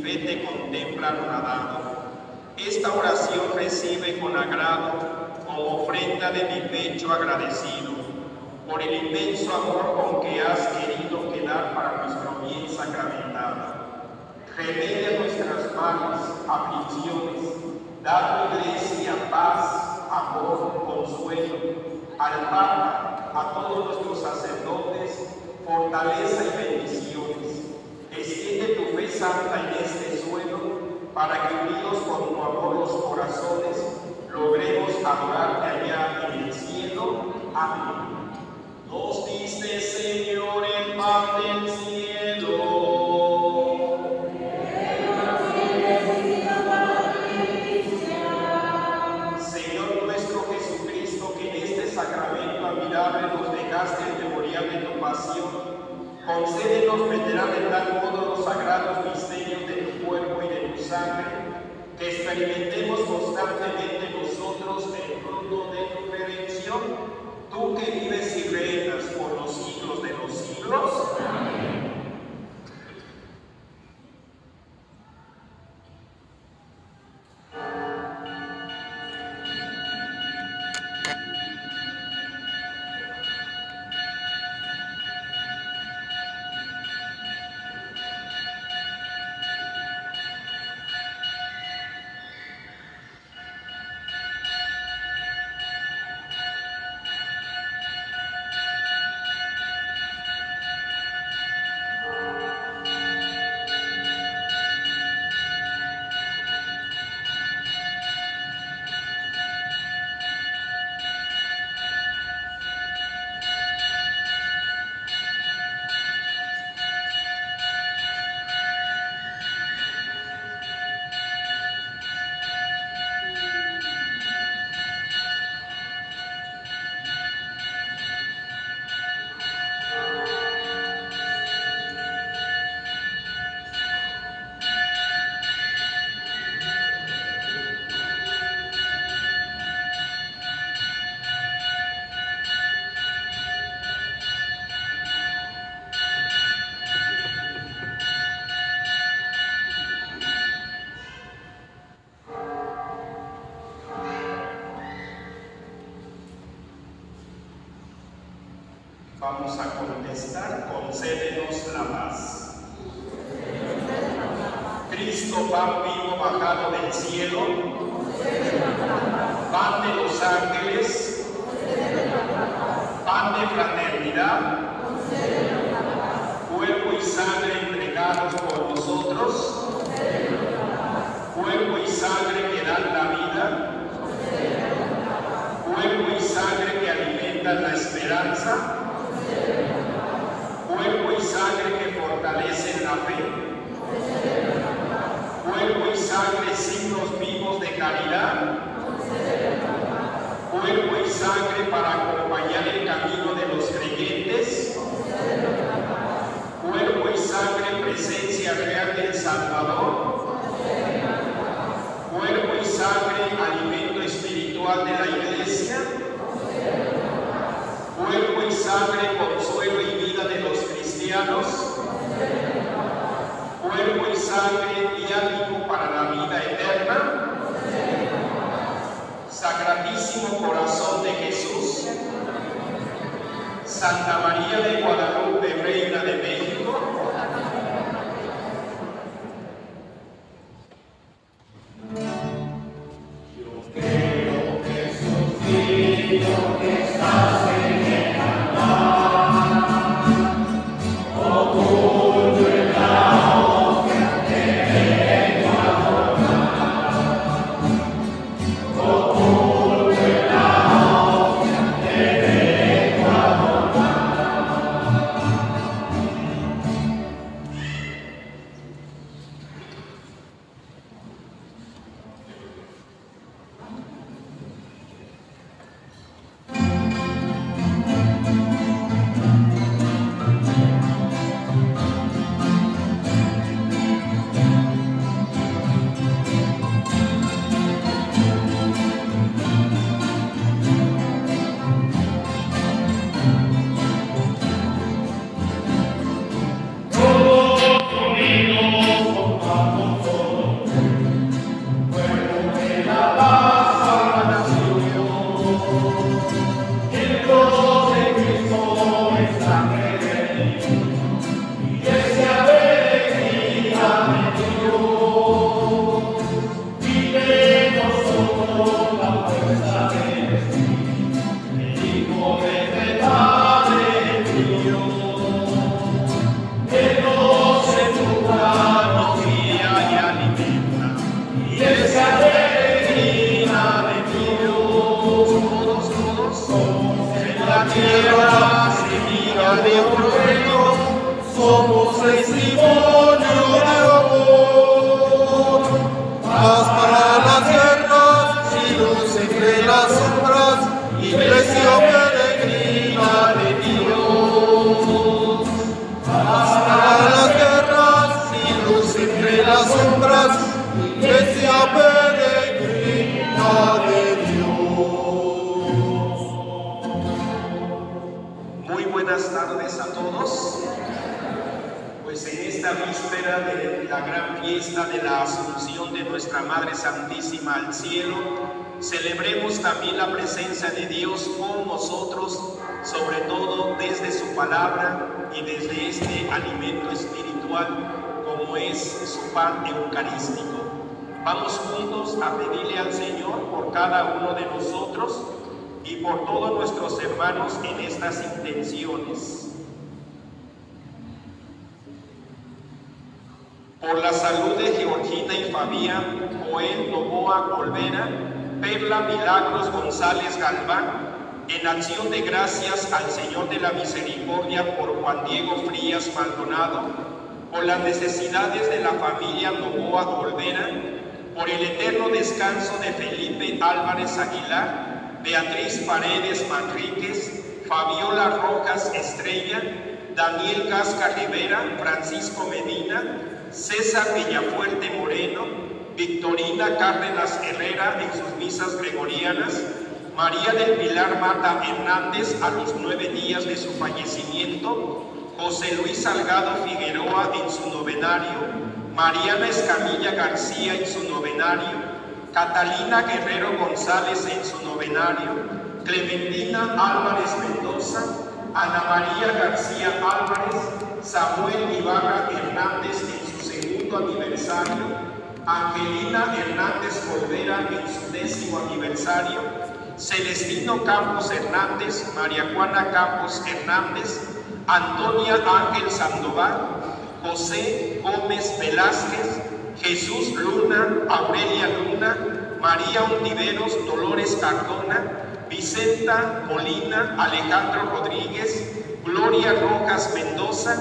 mi fe te contempla anonadado. Esta oración recibe con agrado como ofrenda de mi pecho agradecido por el inmenso amor con que has querido quedar para nuestro bien sacramentado. Remedia nuestras malas aflicciones, da tu iglesia paz, amor, consuelo, al a todos nuestros sacerdotes, fortaleza y bendiciones. Extiende tu fe santa en este suelo para que unidos con tu amor los corazones logremos adorarte allá en el cielo. Amén. Nos diste, Señor, el pan del cielo. Señor nuestro Jesucristo, que en este sacramento admirable nos dejaste el memorial de tu pasión, concédenos venerar de tal sagrados misterios de tu cuerpo y de tu sangre, que experimentemos contestar, concédenos la tierra, de otro somos de amor. Las y entre las sombras, peregrina esta víspera de la gran fiesta de la Asunción de nuestra Madre Santísima al cielo, celebremos también la presencia de Dios con nosotros, sobre todo desde su palabra y desde este alimento espiritual como es su pan eucarístico. Vamos juntos a pedirle al Señor por cada uno de nosotros y por todos nuestros hermanos en estas intenciones. Por la salud de Georgina y Fabián, Joel Novoa Olvera, Perla Milagros González Galván, en acción de gracias al Señor de la Misericordia por Juan Diego Frías Maldonado, por las necesidades de la familia Novoa Olvera, por el eterno descanso de Felipe Álvarez Aguilar, Beatriz Paredes Manríquez, Fabiola Rojas Estrella, Daniel Casca Rivera, Francisco Medina, César Villafuerte Moreno, Victorina Cárdenas Herrera en sus misas gregorianas, María del Pilar Mata Hernández a los nueve días de su fallecimiento, José Luis Salgado Figueroa en su novenario, Mariana Escamilla García en su novenario, Catalina Guerrero González en su novenario, Clementina Álvarez Mendoza, Ana María García Álvarez, Samuel Ibarra Hernández en aniversario, Angelina Hernández Olvera en su décimo aniversario, Celestino Campos Hernández, María Juana Campos Hernández, Antonia Ángel Sandoval, José Gómez Velázquez, Jesús Luna, Aurelia Luna, María Ontiveros, Dolores Cardona, Vicenta Molina, Alejandro Rodríguez, Gloria Rojas Mendoza,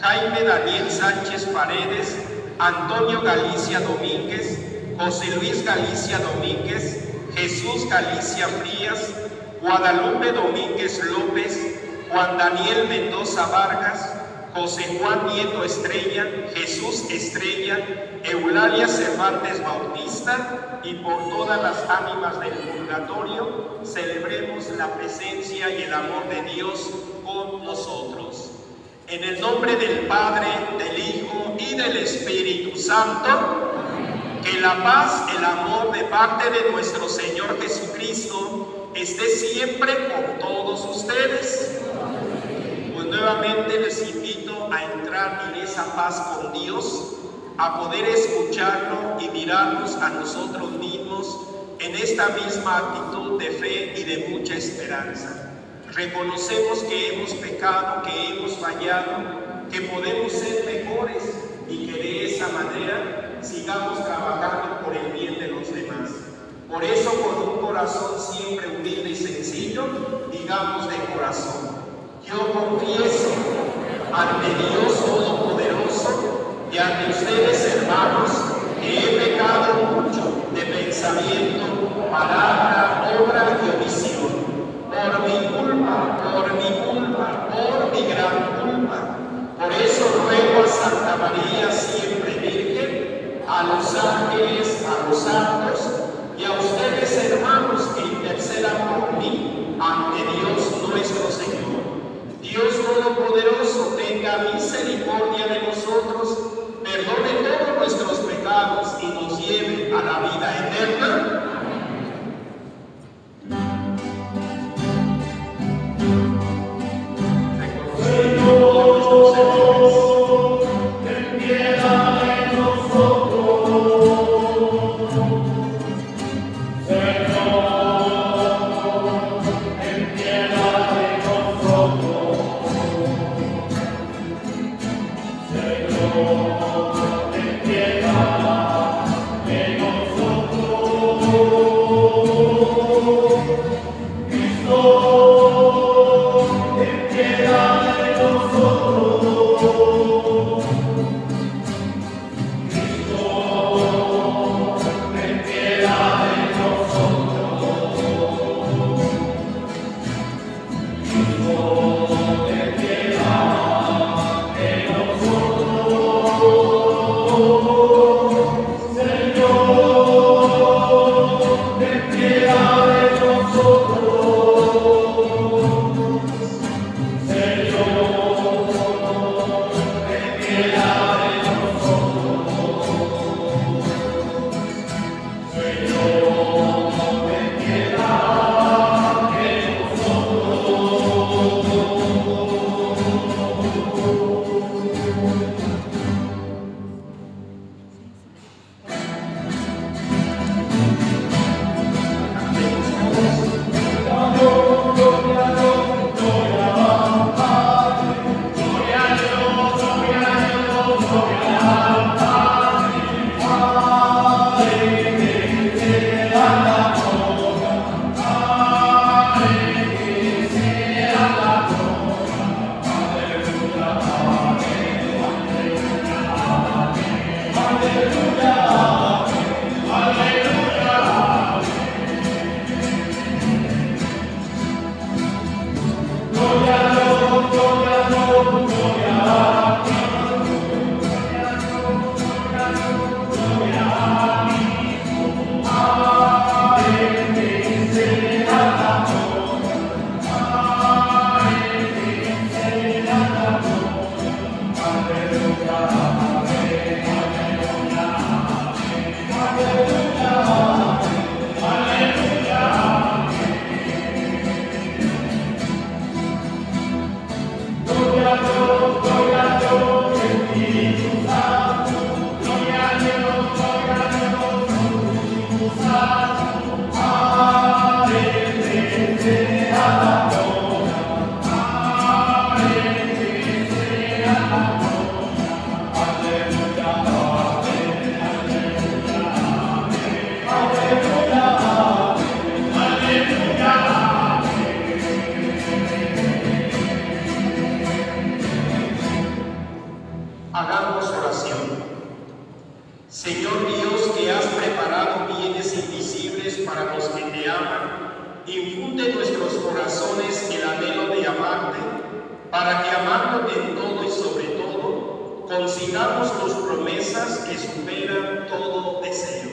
Jaime Daniel Sánchez Paredes, Antonio Galicia Domínguez, José Luis Galicia Domínguez, Jesús Galicia Frías, Guadalupe Domínguez López, Juan Daniel Mendoza Vargas, José Juan Nieto Estrella, Jesús Estrella, Eulalia Cervantes Bautista y por todas las ánimas del purgatorio, celebremos la presencia y el amor de Dios con nosotros. En el nombre del Padre, del Hijo y del Espíritu Santo, que la paz, el amor de parte de nuestro Señor Jesucristo esté siempre con todos ustedes. Pues nuevamente les invito a entrar en esa paz con Dios, a poder escucharlo y mirarnos a nosotros mismos en esta misma actitud de fe y de mucha esperanza. Reconocemos que hemos pecado, que hemos fallado, que podemos ser mejores y que de esa manera sigamos trabajando por el bien de los demás. Por eso, con un corazón siempre humilde y sencillo, digamos de corazón, yo confieso ante Dios Todopoderoso y ante ustedes, Señor Dios que has preparado bienes invisibles para los que te aman, infunde nuestros corazones el anhelo de amarte, para que amándote en todo y sobre todo, consigamos tus promesas que superan todo deseo.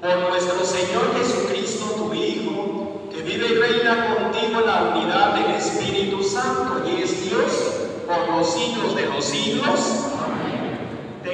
Por nuestro Señor Jesucristo, tu Hijo, que vive y reina contigo en la unidad del Espíritu Santo y es Dios por los siglos de los siglos.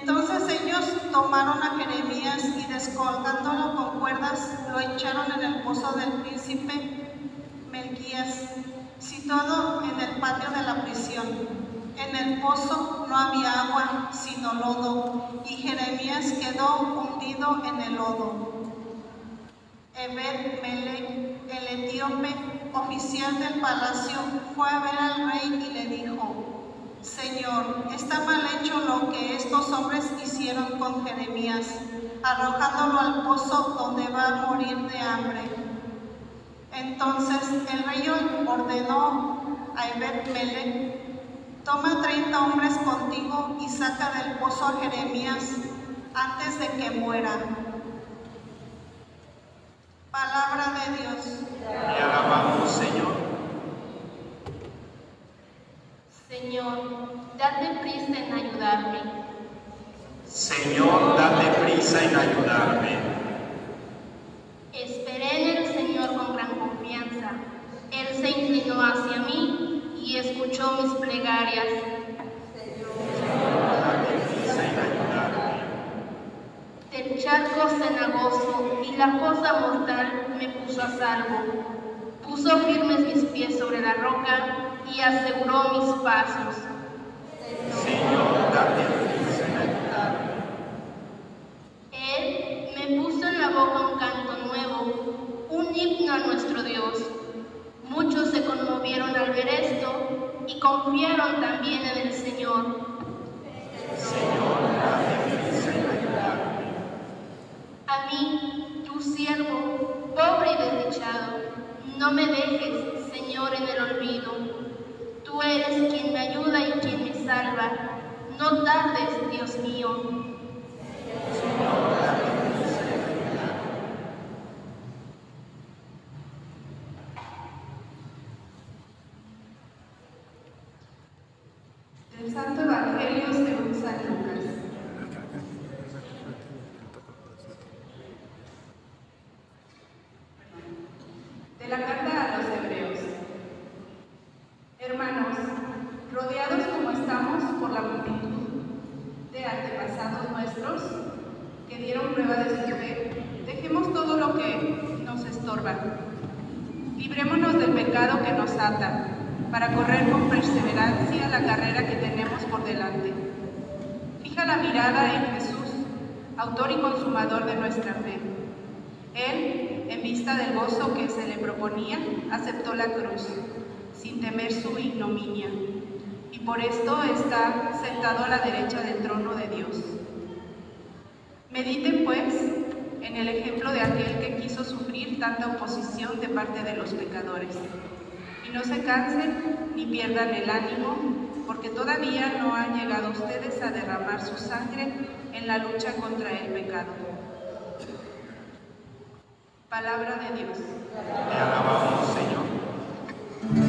Entonces ellos tomaron a Jeremías y descolgándolo con cuerdas, lo echaron en el pozo del príncipe Melquías, situado en el patio de la prisión. En el pozo no había agua, sino lodo, y Jeremías quedó hundido en el lodo. Ebed Melech, el etíope, oficial del palacio, fue a ver al rey y le dijo, Señor, está mal hecho lo que estos hombres hicieron con Jeremías, arrojándolo al pozo donde va a morir de hambre. Entonces el rey ordenó a Ebed toma treinta hombres contigo y saca del pozo a Jeremías antes de que muera Palabra de Dios. Te alabamos, Señor. Señor, date prisa en ayudarme. Señor, date prisa en ayudarme. Esperé en el Señor con gran confianza. Él se inclinó hacia mí y escuchó mis plegarias. El charco cenagoso y la cosa mortal me puso a salvo. Puso firmes mis pies sobre la roca y aseguró mis pasos. Señor, en Él me puso en la boca un canto nuevo, un himno a nuestro Dios. Muchos se conmovieron al ver esto y confiaron también en el Señor. Señor, en a mí, tu siervo, pobre y desdichado, no me dejes, Señor, en el olvido. Tú eres quien me ayuda y quien me salva. No tardes, Dios mío. El Santo Evangelio según San Lucas. la carta a los hebreos. Hermanos, rodeados como estamos por la multitud de antepasados nuestros que dieron de su fe, dejemos todo lo que nos estorba. Librémonos del pecado que nos ata para correr con perseverancia la carrera que tenemos por delante. Fija la mirada en Jesús, autor y consumador de nuestra fe. Él en vista del gozo que se le proponía, aceptó la cruz, sin temer su ignominia, y por esto está sentado a la derecha del trono de Dios. Mediten, pues, en el ejemplo de aquel que quiso sufrir tanta oposición de parte de los pecadores, y no se cansen ni pierdan el ánimo, porque todavía no han llegado ustedes a derramar su sangre en la lucha contra el pecado. Palabra de Dios. Te alabamos, Señor.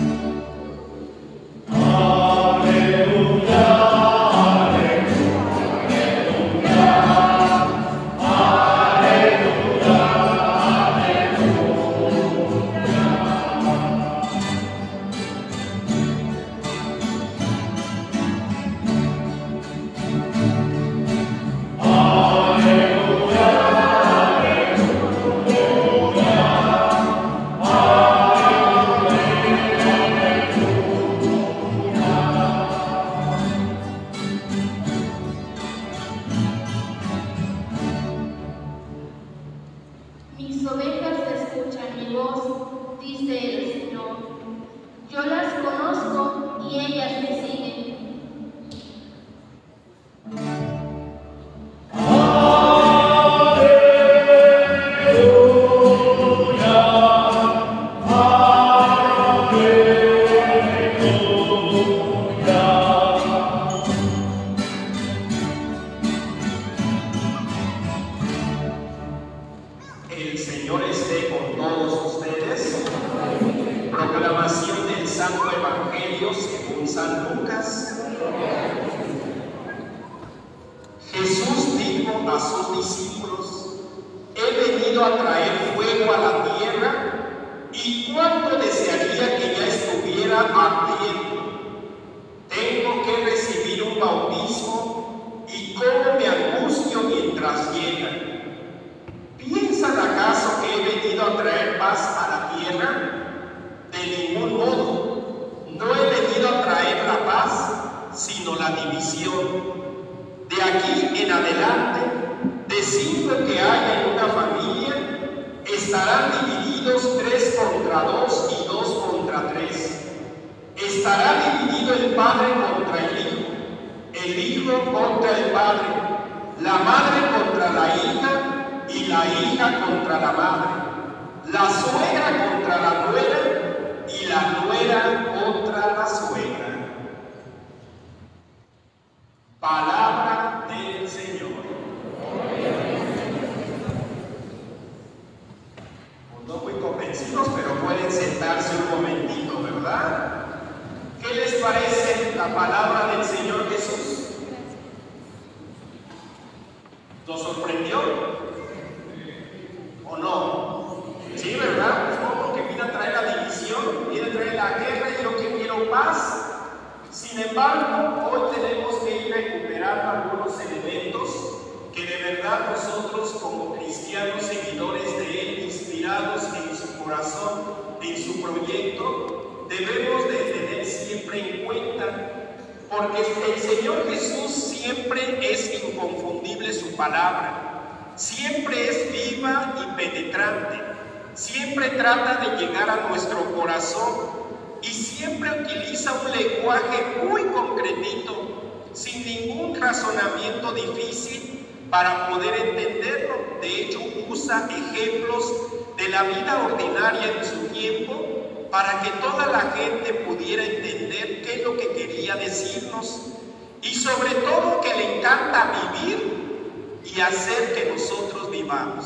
Sin embargo, hoy tenemos que ir recuperando algunos elementos que de verdad nosotros como cristianos seguidores de Él, inspirados en su corazón, en su proyecto, debemos de tener siempre en cuenta, porque el Señor Jesús siempre es inconfundible su palabra, siempre es viva y penetrante, siempre trata de llegar a nuestro corazón y siempre utiliza un lenguaje muy concretito, sin ningún razonamiento difícil para poder entenderlo. De hecho, usa ejemplos de la vida ordinaria en su tiempo para que toda la gente pudiera entender qué es lo que quería decirnos. Y sobre todo que le encanta vivir y hacer que nosotros vivamos.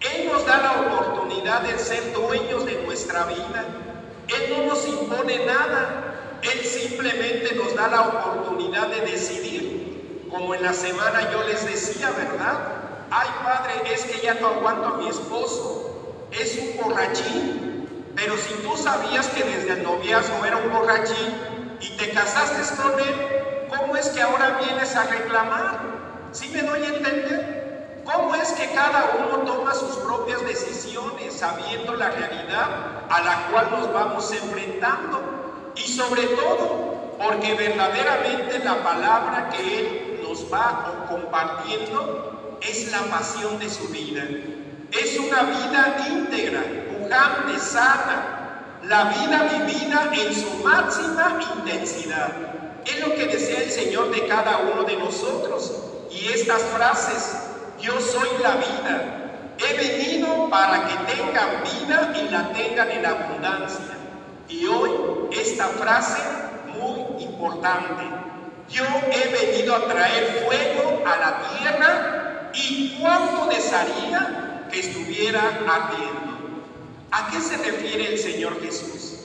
Él nos da la oportunidad de ser dueños de nuestra vida él no nos impone nada, Él simplemente nos da la oportunidad de decidir. Como en la semana yo les decía, ¿verdad? Ay, padre, es que ya no aguanto a mi esposo, es un borrachín. Pero si tú sabías que desde el noviazgo era un borrachín y te casaste con él, ¿cómo es que ahora vienes a reclamar? ¿Sí me doy a entender? ¿Cómo es que cada uno toma sus propias decisiones sabiendo la realidad a la cual nos vamos enfrentando? Y sobre todo, porque verdaderamente la palabra que Él nos va compartiendo es la pasión de su vida. Es una vida íntegra, pujante, sana, la vida vivida en su máxima intensidad. Es lo que desea el Señor de cada uno de nosotros. Y estas frases yo soy la vida. He venido para que tengan vida y la tengan en abundancia. Y hoy esta frase muy importante. Yo he venido a traer fuego a la tierra y cuánto desearía que estuviera ardiendo. ¿A qué se refiere el Señor Jesús?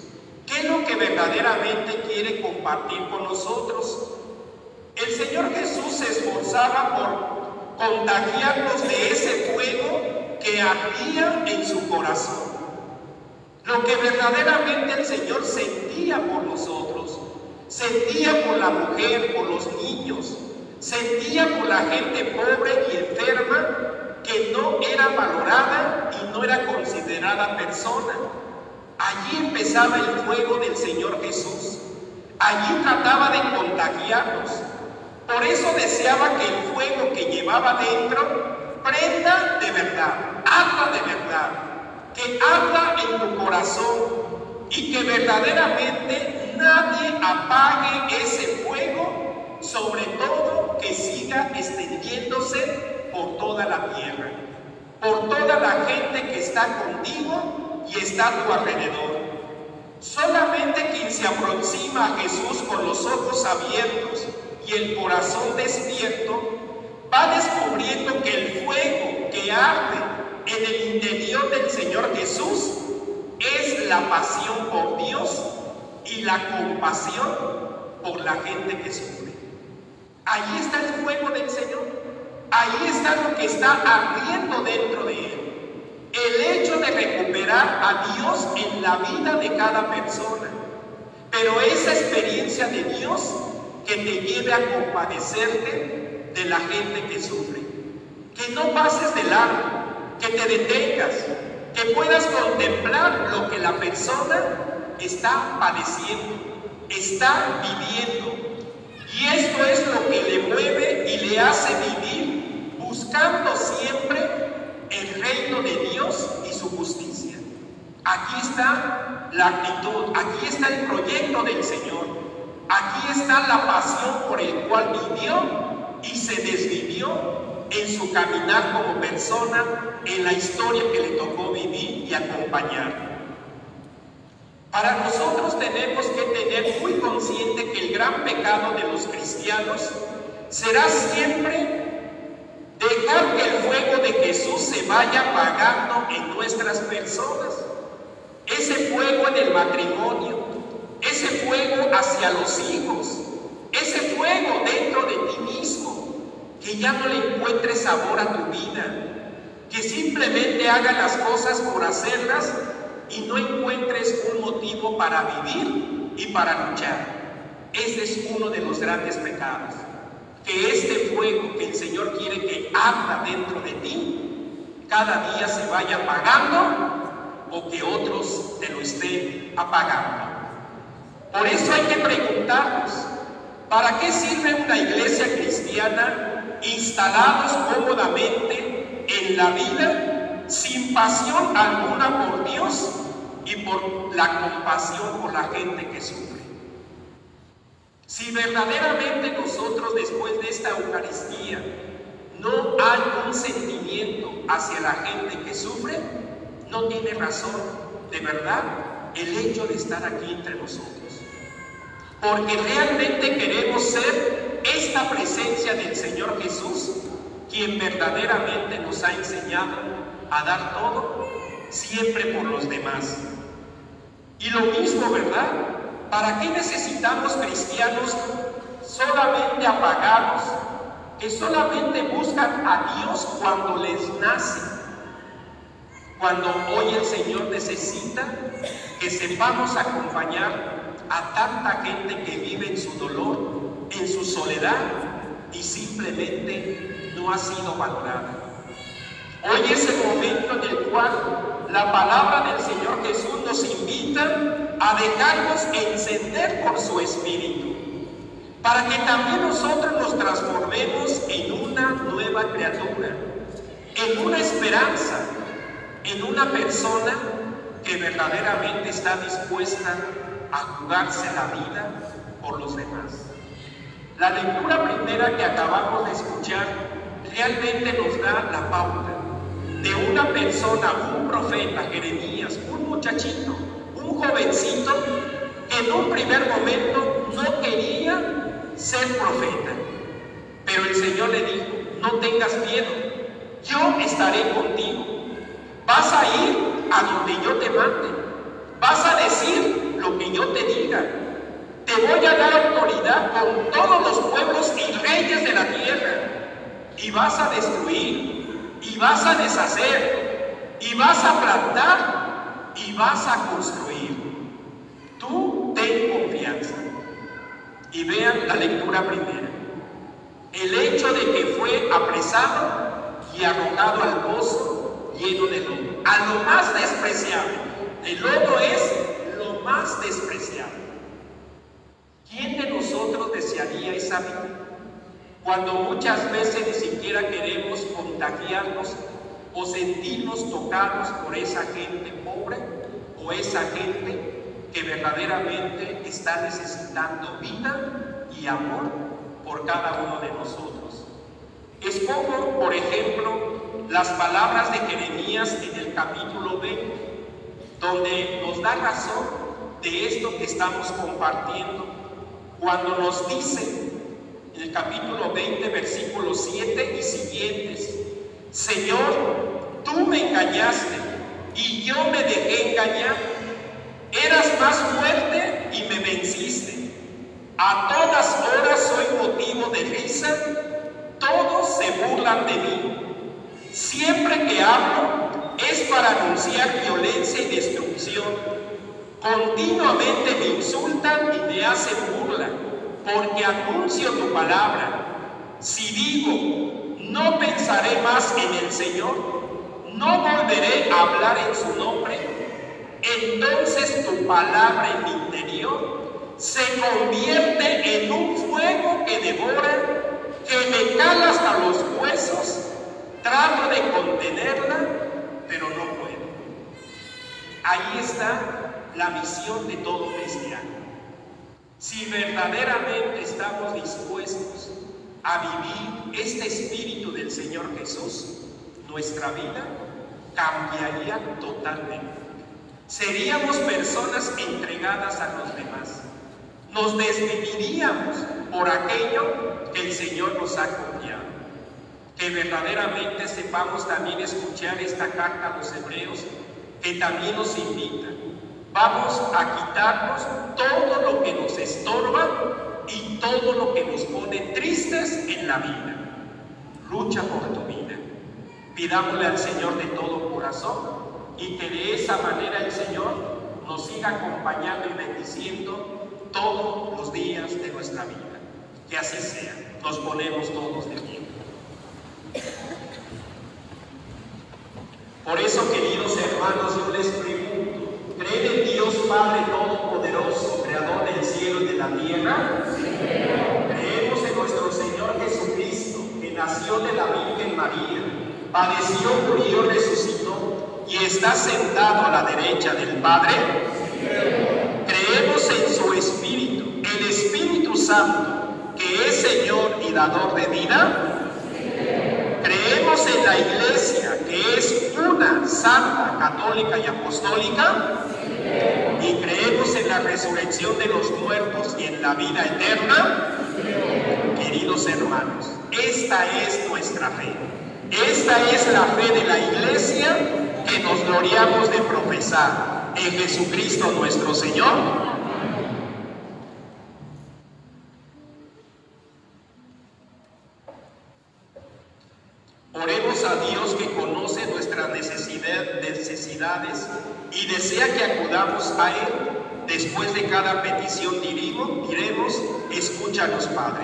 ¿Qué es lo que verdaderamente quiere compartir con nosotros? El Señor Jesús se esforzaba por contagiarnos de ese fuego que ardía en su corazón. Lo que verdaderamente el Señor sentía por nosotros, sentía por la mujer, por los niños, sentía por la gente pobre y enferma que no era valorada y no era considerada persona. Allí empezaba el fuego del Señor Jesús. Allí trataba de contagiarnos por eso deseaba que el fuego que llevaba dentro prenda de verdad, habla de verdad, que habla en tu corazón y que verdaderamente nadie apague ese fuego, sobre todo que siga extendiéndose por toda la tierra, por toda la gente que está contigo y está a tu alrededor. Solamente quien se aproxima a Jesús con los ojos abiertos, y el corazón despierto, va descubriendo que el fuego que arde en el interior del Señor Jesús es la pasión por y la compasión por la gente que sufre. Ahí está el fuego del Señor. Ahí está lo que está ardiendo dentro de él. El hecho de recuperar a Dios en la vida de cada persona. Pero esa experiencia de Dios que te lleve a compadecerte de la gente que sufre. Que no pases de largo, que te detengas, que puedas contemplar lo que la persona está padeciendo, está viviendo. Y esto es lo que le mueve y le hace vivir buscando siempre el reino de Dios y su justicia. Aquí está la actitud, aquí está el proyecto del Señor, aquí está la pasión por el cual vivió y se desvivió en su caminar como persona, en la historia que le tocó vivir y acompañar. Para nosotros tenemos que tener muy consciente que el gran pecado de los cristianos será siempre dejar que el fuego de Jesús se vaya apagando en nuestras personas. Ese fuego en el matrimonio, ese fuego hacia los hijos, ese fuego dentro de ti mismo, que ya no le encuentres sabor a tu vida, que simplemente haga las cosas por hacerlas y no encuentres un motivo para vivir y para luchar. Ese es uno de los grandes pecados. Que este fuego que el Señor quiere que arda dentro de ti, cada día se vaya apagando o que otros te lo estén apagando. Por eso hay que preguntarnos, ¿para qué sirve una iglesia cristiana instalados cómodamente en la vida sin pasión alguna por Dios y por la compasión por la gente que sufre? Si verdaderamente nosotros después de esta Eucaristía no hay un sentimiento hacia la gente que sufre, no tiene razón de verdad el hecho de estar aquí entre nosotros. Porque realmente queremos ser esta presencia del Señor Jesús, quien verdaderamente nos ha enseñado a dar todo siempre por los demás. Y lo mismo, ¿verdad? ¿Para qué necesitamos cristianos solamente apagados, que solamente buscan a Dios cuando les nace? Cuando hoy el Señor necesita que sepamos acompañar a tanta gente que vive en su dolor, en su soledad y simplemente no ha sido valorada. Hoy es el momento en el cual la palabra del Señor Jesús nos invita a dejarnos encender por su Espíritu, para que también nosotros nos transformemos en una nueva criatura, en una esperanza, en una persona que verdaderamente está dispuesta a jugarse la vida por los demás. La lectura primera que acabamos de escuchar realmente nos da la pauta de una persona, un profeta, Jeremías, un muchachito, un jovencito que en un primer momento no quería ser profeta. Pero el Señor le dijo, no tengas miedo, yo estaré contigo. Vas a ir a donde yo te mande. Vas a decir lo que yo te diga. Te voy a dar autoridad con todos los pueblos y reyes de la tierra. Y vas a destruir y vas a deshacer, y vas a plantar, y vas a construir. Tú ten confianza. Y vean la lectura primera. El hecho de que fue apresado y arrojado al pozo lleno de lodo, a lo más despreciable. El lodo es más despreciable. ¿Quién de nosotros desearía esa vida? Cuando muchas veces ni siquiera queremos contagiarnos o sentirnos tocados por esa gente pobre o esa gente que verdaderamente está necesitando vida y amor por cada uno de nosotros. Es como, por ejemplo, las palabras de Jeremías en el capítulo 20, donde nos da razón de esto que estamos compartiendo. Cuando nos dice en el capítulo 20, versículos 7 y siguientes, Señor, tú me engañaste y yo me dejé engañar, eras más fuerte y me venciste, a todas horas soy motivo de risa, todos se burlan de mí, siempre que hablo es para anunciar violencia y destrucción. Continuamente me insultan y me hacen burla, porque anuncio tu palabra. Si digo, no pensaré más en el Señor, no volveré a hablar en su nombre, entonces tu palabra en mi interior se convierte en un fuego que devora, que me cala hasta los huesos. Trato de contenerla, pero no puedo. Ahí está la misión de todo cristiano. Si verdaderamente estamos dispuestos a vivir este espíritu del Señor Jesús, nuestra vida cambiaría totalmente. Seríamos personas entregadas a los demás. Nos desviviríamos por aquello que el Señor nos ha confiado. Que verdaderamente sepamos también escuchar esta carta a los hebreos que también nos invita. Vamos a quitarnos todo lo que nos estorba y todo lo que nos pone tristes en la vida. Lucha por tu vida. Pidámosle al Señor de todo corazón y que de esa manera el Señor nos siga acompañando y bendiciendo todos los días de nuestra vida. Que así sea. Nos ponemos todos de pie. Por eso, queridos hermanos, yo les ¿creen en Dios Padre Todopoderoso, Creador del cielo y de la tierra? Creemos en nuestro Señor Jesucristo, que nació de la Virgen María, padeció, murió, resucitó y está sentado a la derecha del Padre. Creemos en su Espíritu, el Espíritu Santo, que es Señor y dador de vida. Creemos en la Iglesia, que es una, santa, católica y apostólica. Y creemos en la resurrección de los muertos y en la vida eterna. Queridos hermanos, esta es nuestra fe. Esta es la fe de la Iglesia que nos gloriamos de profesar en Jesucristo nuestro Señor. Oremos a Dios que conoce nuestras necesidades y desea que acudamos a Él. Después de cada petición diremos, escúchanos Padre.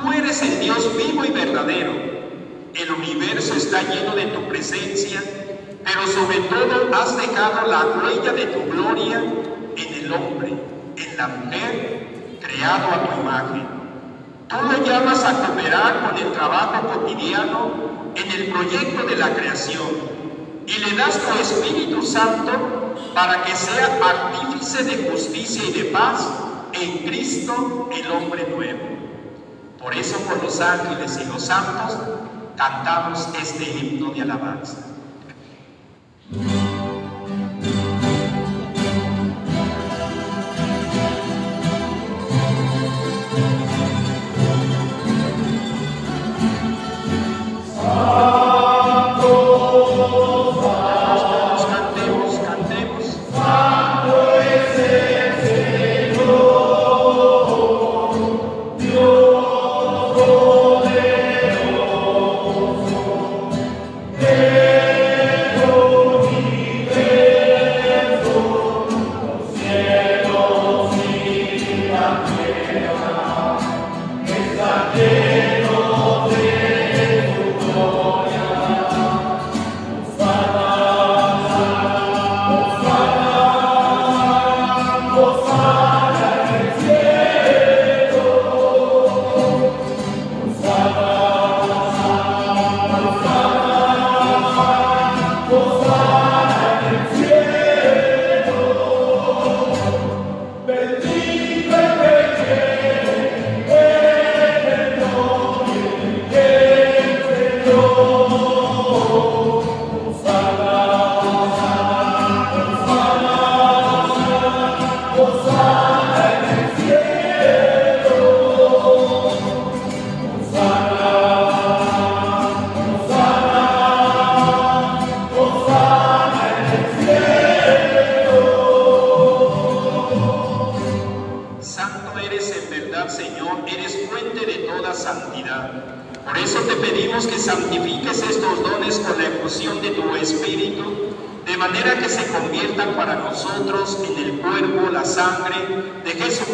tú eres el Dios vivo y verdadero. El universo está lleno de tu presencia, pero sobre todo has dejado la huella de tu gloria en el hombre, en la mujer, creado a tu imagen. Tú lo llamas a cooperar con el trabajo cotidiano en el proyecto de la creación y le das tu Espíritu Santo para que sea artífice de justicia y de paz en Cristo el hombre nuevo. Por eso con los ángeles y los santos cantamos este himno de alabanza.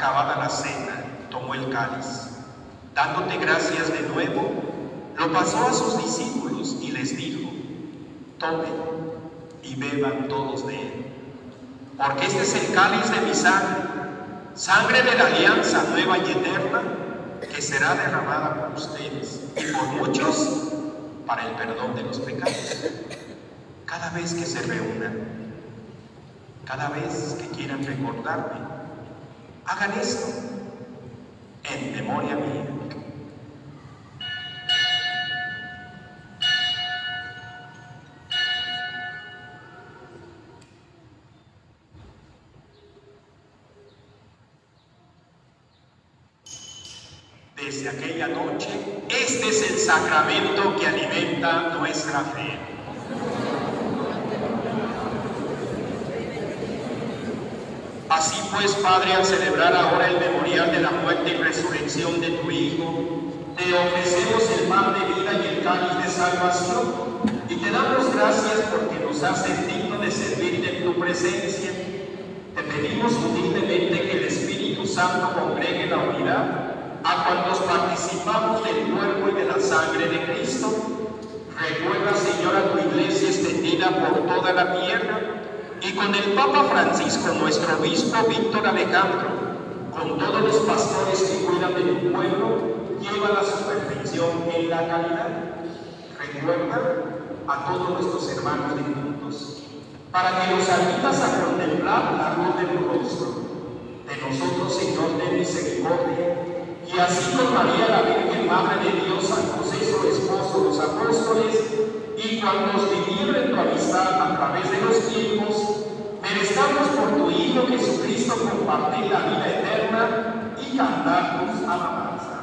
acabada la cena, tomó el cáliz. Dándote gracias de nuevo, lo pasó a sus discípulos y les dijo, tomen y beban todos de él, porque este es el cáliz de mi sangre, sangre de la alianza nueva y eterna, que será derramada por ustedes y por muchos para el perdón de los pecados. Cada vez que se reúnan, cada vez que quieran recordarme, hagan esto en memoria mía. Desde aquella noche, este es el sacramento que alimenta nuestra fe. Pues, Padre, al celebrar ahora el memorial de la muerte y resurrección de tu Hijo, te ofrecemos el pan de vida y el cáliz de salvación y te damos gracias porque nos haces digno de servirte en tu presencia. Te pedimos humildemente que el Espíritu Santo congregue la unidad a cuantos participamos del cuerpo y de la sangre de Cristo. Recuerda, Señor, tu iglesia extendida por toda la tierra y con el Papa Francisco, nuestro obispo Víctor Alejandro, con todos los pastores que cuidan de tu pueblo lleva la su perfección en la calidad. Recuerda a todos nuestros hermanos difuntos, para que los ayudas a contemplar la luz de tu rostro. De nosotros, Señor, de misericordia, y así con la Virgen Madre de Dios, San José, su esposo, los apóstoles, y cuantos vivieron en tu amistad a través de los tiempos, merezcamos por tu Hijo Jesucristo compartir la vida eterna y cantar tus alabanzas.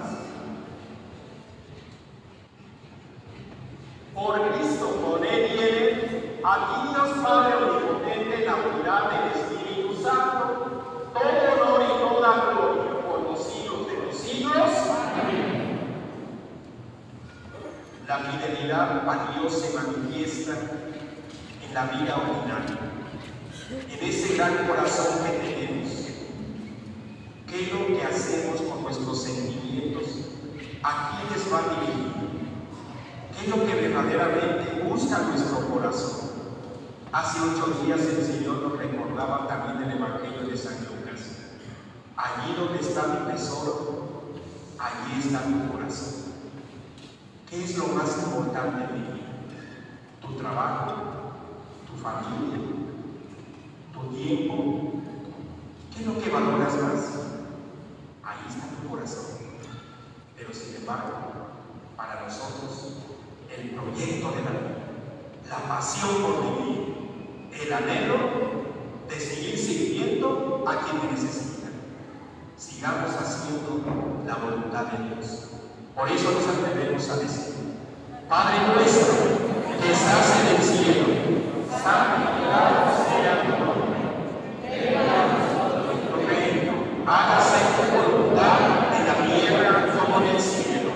Por Cristo, con Él y a Dios Padre Omnipotente, la unidad del Espíritu Santo, todo honor y toda gloria por los siglos de los siglos. La fidelidad a Dios se manifiesta en la vida ordinaria, en ese gran corazón que tenemos. ¿Qué es lo que hacemos con nuestros sentimientos? ¿A quiénes va dirigido? es lo que verdaderamente busca nuestro corazón. Hace ocho días el Señor nos recordaba también el Evangelio de San Lucas. Allí donde está mi tesoro, allí está tu corazón. ¿Qué es lo más importante mi vida? Tu trabajo, tu familia, tu tiempo. ¿Qué es lo que valoras más? Ahí está tu corazón. Pero sin embargo, para nosotros el proyecto de la vida, la pasión por vivir, el anhelo de seguir sirviendo a quien necesitan. Sigamos haciendo la voluntad de Dios. Por eso nos atrevemos a decir, Padre nuestro que estás en el cielo, santificado sea tu nombre. Tu reino, hágase tu voluntad en la tierra como en el cielo.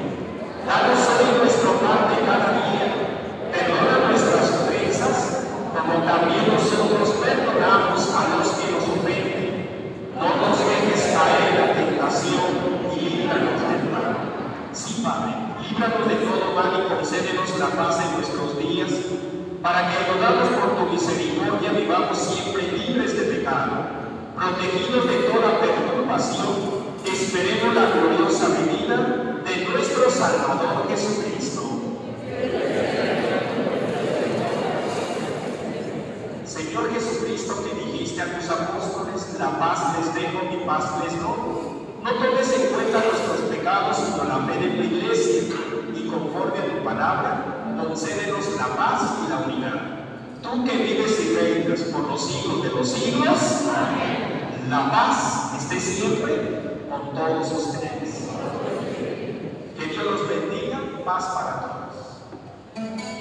Danos hoy nuestro pan de cada día. Perdona nuestras ofensas, como también nosotros perdonamos a los que nos ofenden. No nos dejes caer la tentación y líbranos del mal. Sí, Padre, líbranos de todo mal y concédenos la paz en nuestros días, para que, ayudados por tu misericordia, vivamos siempre libres de pecado, protegidos de perturbación, esperemos la gloriosa venida de nuestro Salvador Jesucristo. Señor Jesucristo, que dijiste a tus apóstoles, la paz les dejo, mi paz les doy. No tomes en cuenta nuestros pecados, sino la fe de tu iglesia, y conforme a tu palabra, concédenos la paz y la unidad. Tú que vives y reinas por los siglos de los siglos, la paz esté siempre con todos ustedes. Que Dios los bendiga, paz para todos.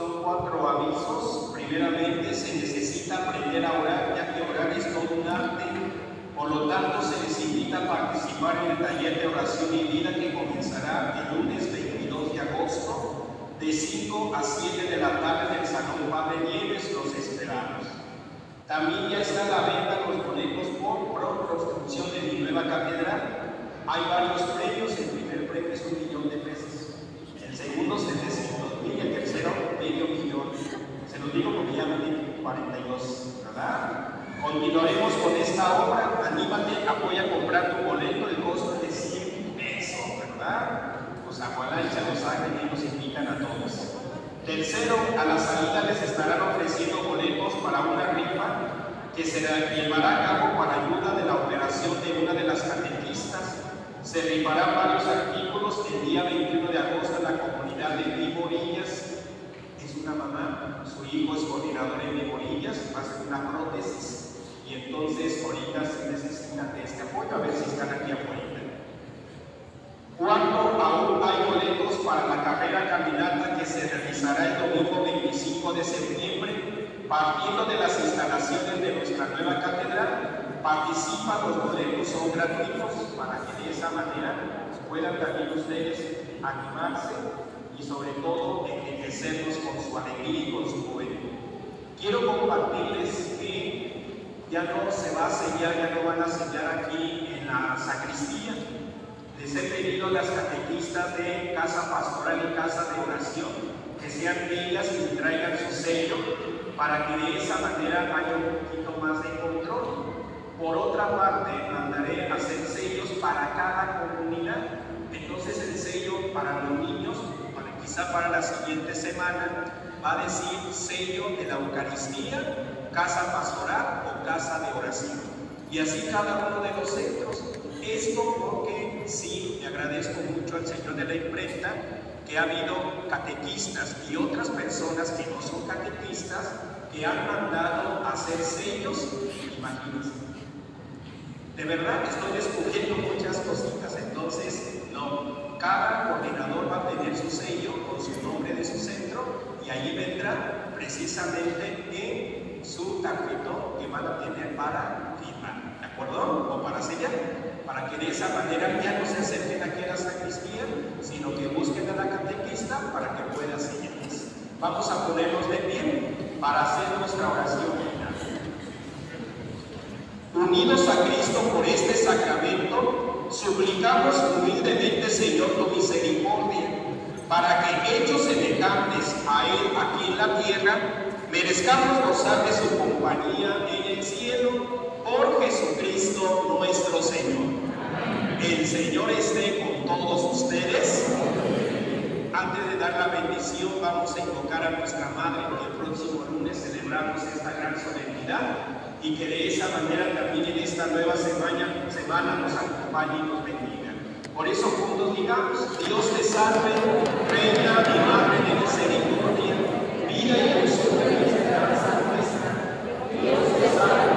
Son cuatro avisos. Primeramente, se necesita aprender a orar, ya que orar es todo un arte. Por lo tanto, se les invita a participar en el taller de oración y vida que comenzará el lunes 22 de agosto, de 5 a 7 de la tarde en el Salón Padre Nieves. Los esperamos. También ya está a la venta los boletos por construcción de mi nueva catedral. Hay varios premios. El primer premio es un millón de pesos. El segundo, 700 mil. El tercero, medio millón. Se los digo porque ya me di 42, ¿verdad? Continuaremos con esta obra. Anímate, apoya a comprar tu boleto. El costo de 100 pesos, ¿verdad? Pues Agualancha, Los Ángeles nos invitan a todos. Tercero, a la salida les estarán ofreciendo boletos para una rifa que se llevará a cabo para ayuda de la operación de una de las catequistas. Se rifarán varios artículos el día 21 de agosto en la comunidad de Viborillas. Una mamá, su hijo es coordinador en a hacer una prótesis y entonces ahorita se necesita de este apoyo, a ver si están aquí afuera. Cuarto, aún hay boletos para la carrera caminata que se realizará el domingo 25 de septiembre, partiendo de las instalaciones de nuestra nueva catedral. Participan, los boletos son gratuitos para que de esa manera puedan también ustedes animarse y sobre todo enriquecernos con su alegría y con su juventud. Quiero compartirles que ya no se va a sellar, ya no van a sellar aquí en la sacristía les he pedido a las catequistas de Casa Pastoral y Casa de Oración que sean ellas y traigan su sello para que de esa manera haya un poquito más de control. Por otra parte, mandaré a hacer sellos para cada comunidad. Entonces el sello para, quizá para la siguiente semana, va a decir sello de la Eucaristía, casa pastoral o casa de oración. Y así cada uno de los centros. Esto porque sí, le agradezco mucho al señor de la imprenta que ha habido catequistas y otras personas que no son catequistas que han mandado a hacer sellos, imagínense. De verdad estoy descubriendo muchas cositas, entonces no, cada coordinador va a tener su sello con su nombre de su centro y allí vendrá precisamente en su tarjetón que van a tener para firmar, ¿de acuerdo? O para sellar para que de esa manera ya no se acerquen aquí a la sacristía, sino que busquen a la catequista para que pueda seguirles. Vamos a ponernos de pie para hacer nuestra oración. Unidos a Cristo por este sacramento, suplicamos humildemente, Señor, tu misericordia, para que hechos semejantes a Él aquí en la tierra, merezcamos gozar de su compañía en el cielo por Jesucristo nuestro Señor. El Señor esté con todos ustedes. Antes de dar la bendición, vamos a invocar a nuestra Madre, que el próximo lunes celebramos esta gran solemnidad y que de esa manera también en esta nueva semana, semana nos acompañe y nos bendiga. Por eso juntos digamos, Dios te salve, Reina y Madre de misericordia, vida y dulzura esperanza nuestra. Dios te salve.